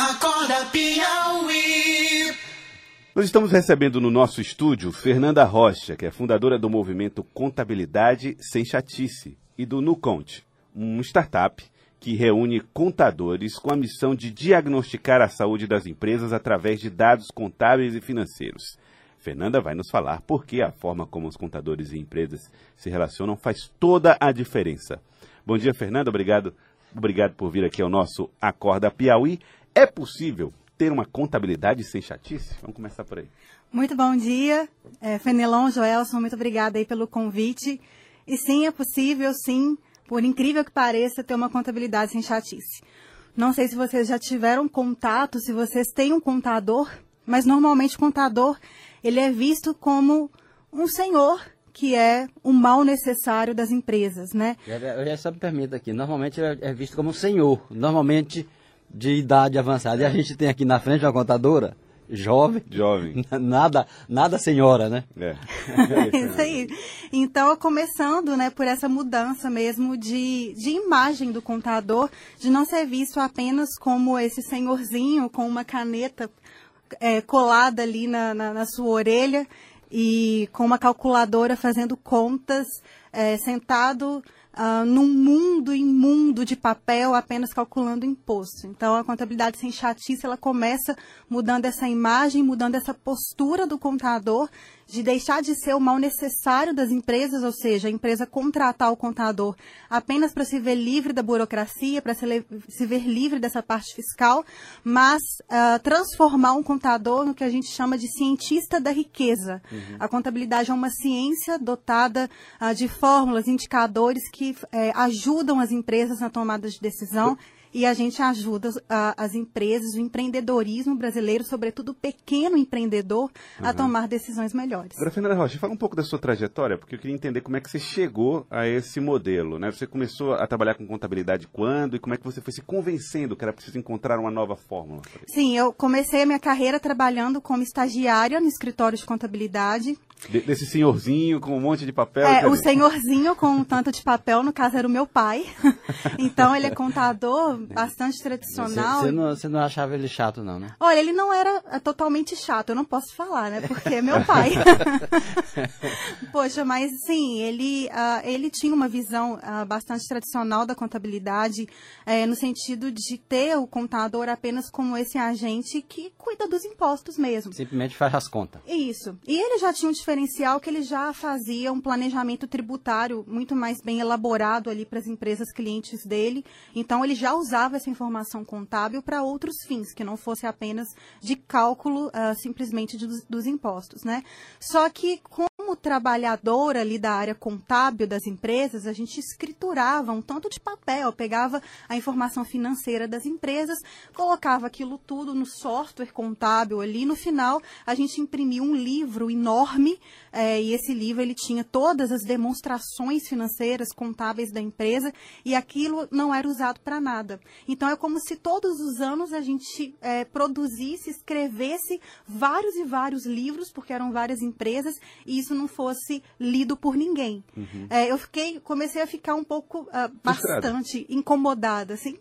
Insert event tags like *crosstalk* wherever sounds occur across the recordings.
Acorda Piauí. Nós estamos recebendo no nosso estúdio Fernanda Rocha, que é fundadora do movimento Contabilidade Sem Chatice e do NuConte, um startup que reúne contadores com a missão de diagnosticar a saúde das empresas através de dados contábeis e financeiros. Fernanda vai nos falar por que a forma como os contadores e empresas se relacionam faz toda a diferença. Bom dia, Fernanda. Obrigado, obrigado por vir aqui ao nosso Acorda Piauí. É possível ter uma contabilidade sem chatice? Vamos começar por aí. Muito bom dia, é, Fenelon, Joelson, muito obrigada aí pelo convite. E sim, é possível, sim, por incrível que pareça, ter uma contabilidade sem chatice. Não sei se vocês já tiveram contato, se vocês têm um contador, mas normalmente o contador, ele é visto como um senhor que é o mal necessário das empresas, né? Eu já só me permito aqui, normalmente é visto como um senhor, normalmente de idade avançada. E a gente tem aqui na frente uma contadora jovem. Jovem. *laughs* Nada, nada senhora, né? É. *laughs* Isso aí. Então, começando, né, por essa mudança mesmo de, de imagem do contador, de não ser visto apenas como esse senhorzinho com uma caneta é, colada ali na, na, na, sua orelha e com uma calculadora fazendo contas, é, sentado uh, num mundo imundo de papel apenas calculando imposto. Então, a contabilidade sem chatice, ela começa mudando essa imagem, mudando essa postura do contador de deixar de ser o mal necessário das empresas, ou seja, a empresa contratar o contador apenas para se ver livre da burocracia, para se, se, ver livre dessa parte fiscal, mas uh, transformar um contador no que a gente chama de cientista da riqueza. Uhum. A contabilidade é uma ciência dotada uh, de fórmulas, indicadores que uh, ajudam as empresas na tomada de decisão e a gente ajuda a, as empresas, o empreendedorismo brasileiro, sobretudo o pequeno empreendedor, uhum. a tomar decisões melhores. Agora, Fernanda Rocha, fala um pouco da sua trajetória, porque eu queria entender como é que você chegou a esse modelo. Né? Você começou a trabalhar com contabilidade quando e como é que você foi se convencendo que era preciso encontrar uma nova fórmula? Sim, eu comecei a minha carreira trabalhando como estagiária no escritório de contabilidade. De, desse senhorzinho com um monte de papel? É, o senhorzinho com um tanto de papel, no caso era o meu pai. *laughs* então ele é contador bastante tradicional. Você não, você não achava ele chato, não, né? Olha, ele não era é, totalmente chato, eu não posso falar, né? Porque é meu pai. *laughs* Poxa, mas sim, ele, uh, ele tinha uma visão uh, bastante tradicional da contabilidade, uh, no sentido de ter o contador apenas como esse agente que cuida dos impostos mesmo. Simplesmente faz as contas. Isso. E ele já tinha um diferencial que ele já fazia um planejamento tributário muito mais bem elaborado ali para as empresas clientes dele. Então ele já usava essa informação contábil para outros fins, que não fosse apenas de cálculo uh, simplesmente dos, dos, impostos, né? Só que como trabalhador ali da área contábil das empresas, a gente escriturava um tanto de papel, pegava a informação financeira das empresas, colocava aquilo tudo no software contábil ali, no final a gente imprimia um livro enorme é, e esse livro ele tinha todas as demonstrações financeiras contábeis da empresa e aquilo não era usado para nada nada. Então é como se todos os anos a gente é, produzisse, escrevesse vários e vários livros, porque eram várias empresas, e isso não fosse lido por ninguém. Uhum. É, eu fiquei, comecei a ficar um pouco, uh, bastante incomodada, assim.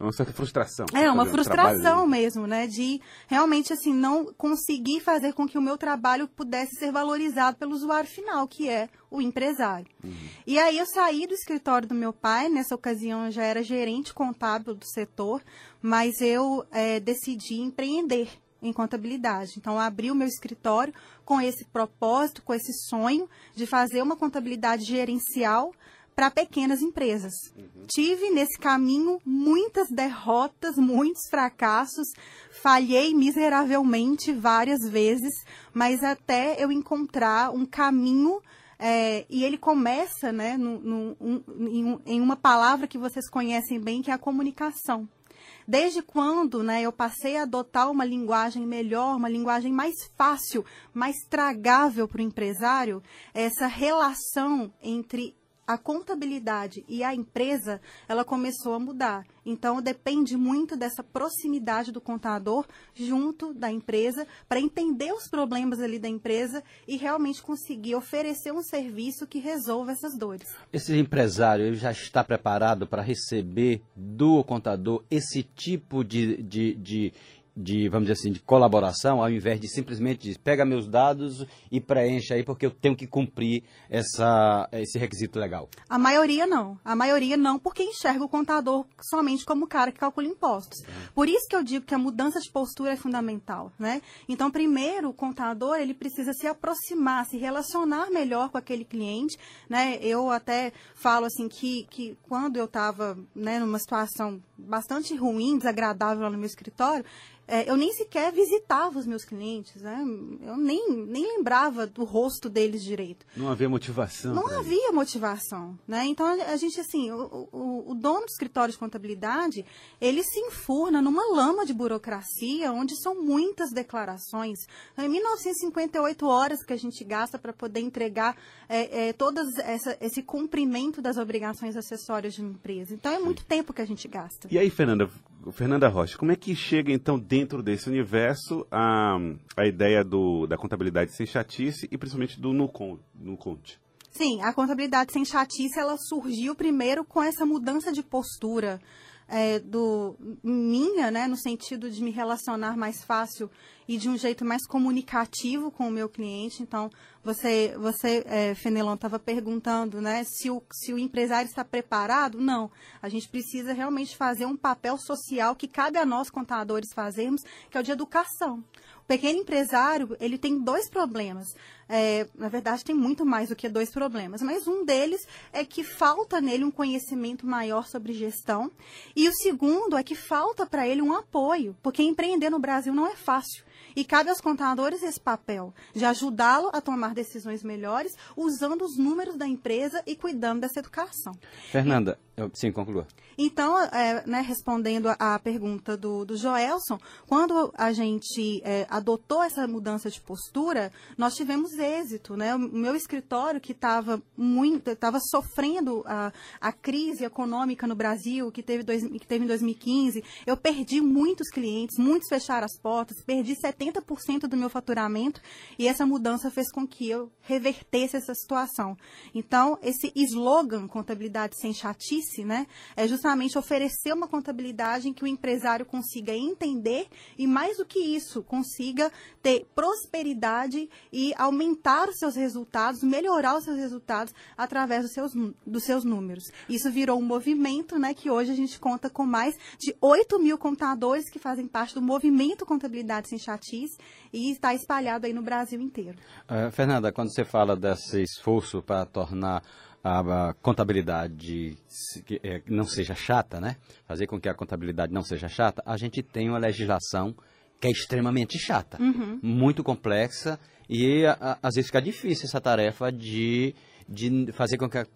É uma certa frustração. É, uma frustração mesmo, né? De realmente, assim, não conseguir fazer com que o meu trabalho pudesse ser valorizado pelo usuário final, que é o empresário. Uhum. E aí eu saí do escritório do meu pai, nessa ocasião eu já era gerente contábil do setor, mas eu é, decidi empreender em contabilidade. Então, eu abri o meu escritório com esse propósito, com esse sonho de fazer uma contabilidade gerencial para pequenas empresas. Uhum. Tive nesse caminho muitas derrotas, muitos fracassos, falhei miseravelmente várias vezes, mas até eu encontrar um caminho é, e ele começa né, no, no, um, em, uma palavra que vocês conhecem bem, que é a comunicação. Desde quando né, eu passei a adotar uma linguagem melhor, uma linguagem mais fácil, mais tragável para o empresário, essa relação entre a contabilidade e a empresa, ela começou a mudar. Então, depende muito dessa proximidade do contador junto da empresa para entender os problemas ali da empresa e realmente conseguir oferecer um serviço que resolva essas dores. Esse empresário ele já está preparado para receber do contador esse tipo de, de, de de, vamos dizer assim, de colaboração, ao invés de simplesmente dizer, pega meus dados e preencha aí, porque eu tenho que cumprir essa, esse requisito legal? A maioria não. A maioria não, porque enxerga o contador somente como o cara que calcula impostos. Por isso que eu digo que a mudança de postura é fundamental, né? Então, primeiro, o contador, ele precisa se aproximar, se relacionar melhor com aquele cliente, né? Eu até falo assim que, que quando eu estava né, numa situação bastante ruim, desagradável lá no meu escritório, é, eu nem sequer visitava os meus clientes, né? Eu nem, nem lembrava do rosto deles direito. Não havia motivação. Não havia isso. motivação, né? Então, a gente, assim, o, o, o, dono do escritório de contabilidade, ele se enfurna numa lama de burocracia, onde são muitas declarações. Em 1958 horas que a gente gasta para poder entregar é, é, todo esse cumprimento das obrigações acessórias de uma empresa. Então, é muito Sim. tempo que a gente gasta. E aí, Fernanda, Fernanda Rocha, como é que chega, então, dentro desse universo a, a ideia do, da contabilidade sem chatice e principalmente do no, no conte? Sim, a contabilidade sem chatice ela surgiu primeiro com essa mudança de postura é, do minha, né, no sentido de me relacionar mais fácil e de um jeito mais comunicativo com o meu cliente. Então, você, você é, Fenelon, estava perguntando né, se, o, se o empresário está preparado. Não. A gente precisa realmente fazer um papel social que cabe a nós, contadores, fazermos, que é o de educação. O pequeno empresário, ele tem dois problemas. É, na verdade, tem muito mais do que dois problemas, mas um deles é que falta nele um conhecimento maior sobre gestão, e o segundo é que falta para ele um apoio, porque empreender no Brasil não é fácil. E cabe aos contadores esse papel de ajudá-lo a tomar decisões melhores, usando os números da empresa e cuidando dessa educação. Fernanda, eu, sim, conclua. Então, é, né, respondendo à pergunta do, do Joelson, quando a gente é, adotou essa mudança de postura, nós tivemos êxito. Né? O meu escritório, que estava muito, estava sofrendo a, a crise econômica no Brasil, que teve, dois, que teve em 2015, eu perdi muitos clientes, muitos fecharam as portas, perdi 70% do meu faturamento e essa mudança fez com que eu revertesse essa situação. Então, esse slogan, contabilidade sem chatice, né, é justamente oferecer uma contabilidade em que o empresário consiga entender e, mais do que isso, consiga ter prosperidade e aumentar os seus resultados, melhorar os seus resultados através dos seus, dos seus números. Isso virou um movimento, né, que hoje a gente conta com mais de 8 mil contadores que fazem parte do movimento Contabilidade Sem Chatice e está espalhado aí no Brasil inteiro. Uh, Fernanda, quando você fala desse esforço para tornar a, contabilidade é, não seja chata, né? Fazer com que a contabilidade não seja chata, a gente tem uma legislação que é extremamente chata, uhum. muito complexa e a, às vezes fica difícil essa tarefa de, de fazer com que a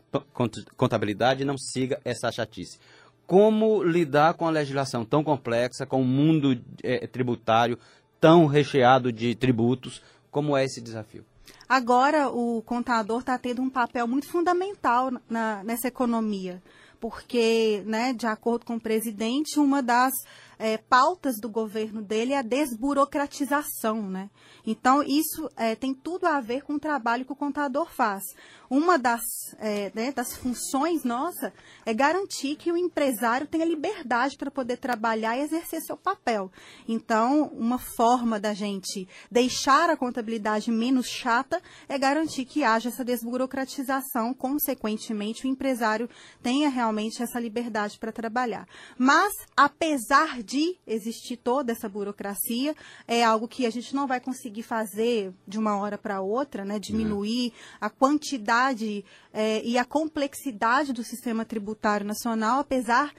contabilidade não siga essa chatice. Como lidar com a legislação tão complexa, com o um mundo é, tributário tão recheado de tributos? Como é esse desafio? Agora, o contador está tendo um papel muito fundamental na, nessa economia, porque, né, de acordo com o presidente, uma das é, pautas do governo dele é a desburocratização, né? Então, isso é, tem tudo a ver com o trabalho que o contador faz. Uma das, é, né, das funções nossa é garantir que o empresário tenha liberdade para poder trabalhar e exercer seu papel. Então, uma forma da gente deixar a contabilidade menos chata é garantir que haja essa desburocratização, consequentemente, o empresário tenha realmente essa liberdade para trabalhar. Mas, apesar de existir toda essa burocracia, é algo que a gente não vai conseguir fazer de uma hora para outra, né? Diminuir uhum. a quantidade é, e a complexidade do sistema tributário nacional, apesar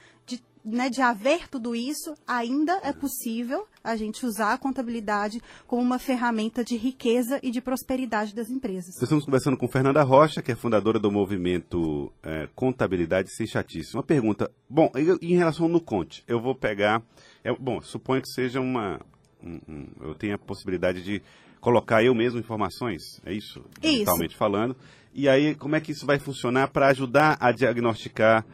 né, de haver tudo isso, ainda é possível a gente usar a contabilidade como uma ferramenta de riqueza e de prosperidade das empresas. Estamos conversando com Fernanda Rocha, que é fundadora do movimento é, Contabilidade Sem Chatice. Uma pergunta, bom, em relação no Conte, eu vou pegar, é, bom, suponho que seja uma, um, um, eu tenho a possibilidade de colocar eu mesmo informações, é isso? Digitalmente falando. E aí, como é que isso vai funcionar para ajudar a diagnosticar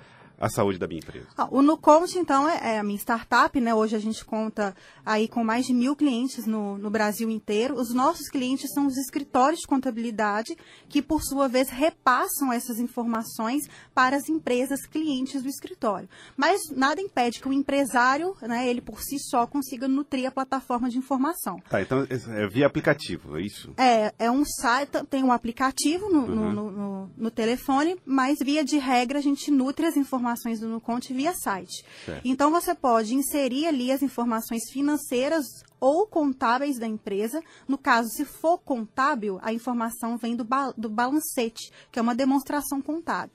a saúde da minha empresa? Ah, o Nuconte, então, é, é, a minha startup, né? Hoje a gente conta aí com mais de mil clientes no, no Brasil inteiro. Os nossos clientes são os escritórios de contabilidade, que, por sua vez, repassam essas informações para as empresas clientes do escritório. Mas nada impede que o empresário, né, ele por si só, consiga nutrir a plataforma de informação. Tá, então é via aplicativo, é isso? É, é um site, tem um aplicativo no, uhum. no, no, no telefone, mas via de regra a gente nutre as informações informações do Nuconte via site. Certo. Então você pode inserir ali as informações financeiras ou contábeis da empresa. No caso, se for contábil, a informação vem do, ba do balancete, que é uma demonstração contábil.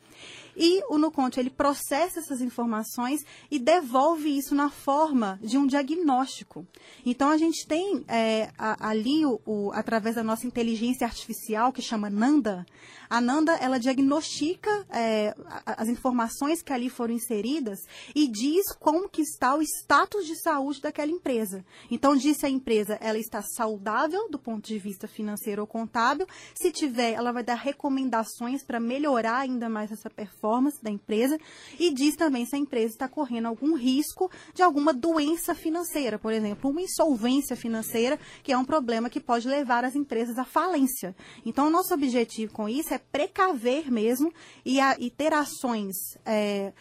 E o Nuconte, ele processa essas informações e devolve isso na forma de um diagnóstico. Então, a gente tem é, a, ali, o, o, através da nossa inteligência artificial, que chama Nanda, a Nanda, ela diagnostica é, as informações que ali foram inseridas e diz como que está o status de saúde daquela empresa. Então, diz se a empresa ela está saudável do ponto de vista financeiro ou contábil. Se tiver, ela vai dar recomendações para melhorar ainda mais essa performance da empresa e diz também se a empresa está correndo algum risco de alguma doença financeira, por exemplo, uma insolvência financeira, que é um problema que pode levar as empresas à falência. Então, nosso objetivo com isso é precaver mesmo e, a, e ter ações é,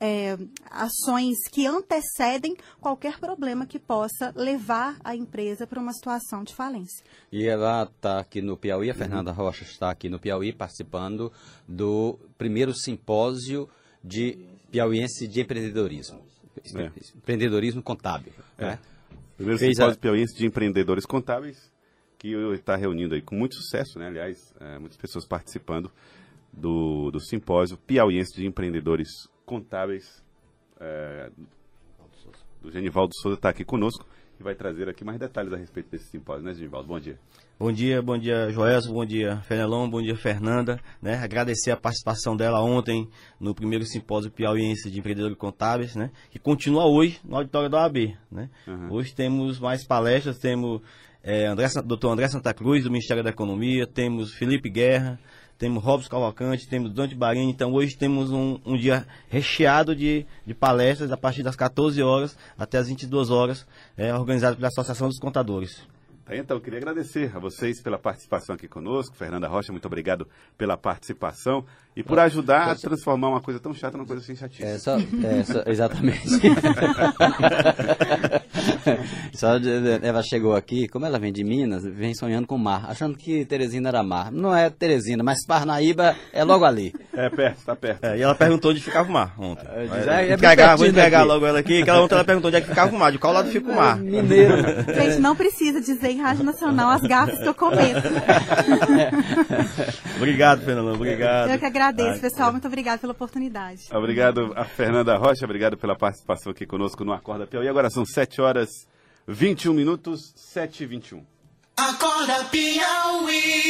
é, ações que antecedem qualquer problema que possa levar a empresa para uma situação de falência. E ela está aqui no Piauí, a Fernanda uhum. Rocha está aqui no Piauí participando do primeiro simpósio de piauiense de empreendedorismo. É. Empreendedorismo contábil. É. Né? Primeiro Fez simpósio a... piauiense de empreendedores contábeis, que está reunindo aí com muito sucesso, né? aliás, é, muitas pessoas participando do, do simpósio piauiense de empreendedores contábeis é, do Genivaldo Souza está aqui conosco e vai trazer aqui mais detalhes a respeito desse simpósio, né, Genivaldo? Bom dia. Bom dia, bom dia, Joelson, bom dia, Fenelon, bom dia, Fernanda. Né? Agradecer a participação dela ontem no primeiro simpósio piauiense de empreendedores contábeis, né? que continua hoje no auditório da OAB. Né? Uhum. Hoje temos mais palestras, temos é, André, doutor André Santa Cruz, do Ministério da Economia, temos Felipe Guerra, temos Robson Cavalcante, temos Dante Barini, então hoje temos um, um dia recheado de, de, palestras a partir das 14 horas até as 22 horas, é, organizado pela Associação dos Contadores. Tá, então, eu queria agradecer a vocês pela participação aqui conosco. Fernanda Rocha, muito obrigado pela participação e por ajudar a transformar uma coisa tão chata numa coisa sem chatice. É, só, é, só, *laughs* exatamente. *laughs* só ela chegou aqui, como ela vem de Minas, vem sonhando com mar, achando que Teresina era mar. Não é Teresina, mas Parnaíba é logo ali. É perto, tá perto. É, e ela perguntou onde ficava o mar ontem. É, Mas, é, é pegar, vou pegar logo ela aqui, que ela ontem ela perguntou onde é que ficava o mar, de qual lado fica o mar. Mineiro. Gente, não precisa dizer em Rádio Nacional as gafas que eu cometo. *laughs* obrigado, Fernanda, obrigado. Eu que agradeço, pessoal. Muito obrigado pela oportunidade. Obrigado a Fernanda Rocha, obrigado pela participação aqui conosco no Acorda Piauí. Agora são 7 horas 21 minutos, 7 e 21. Acorda Piauí.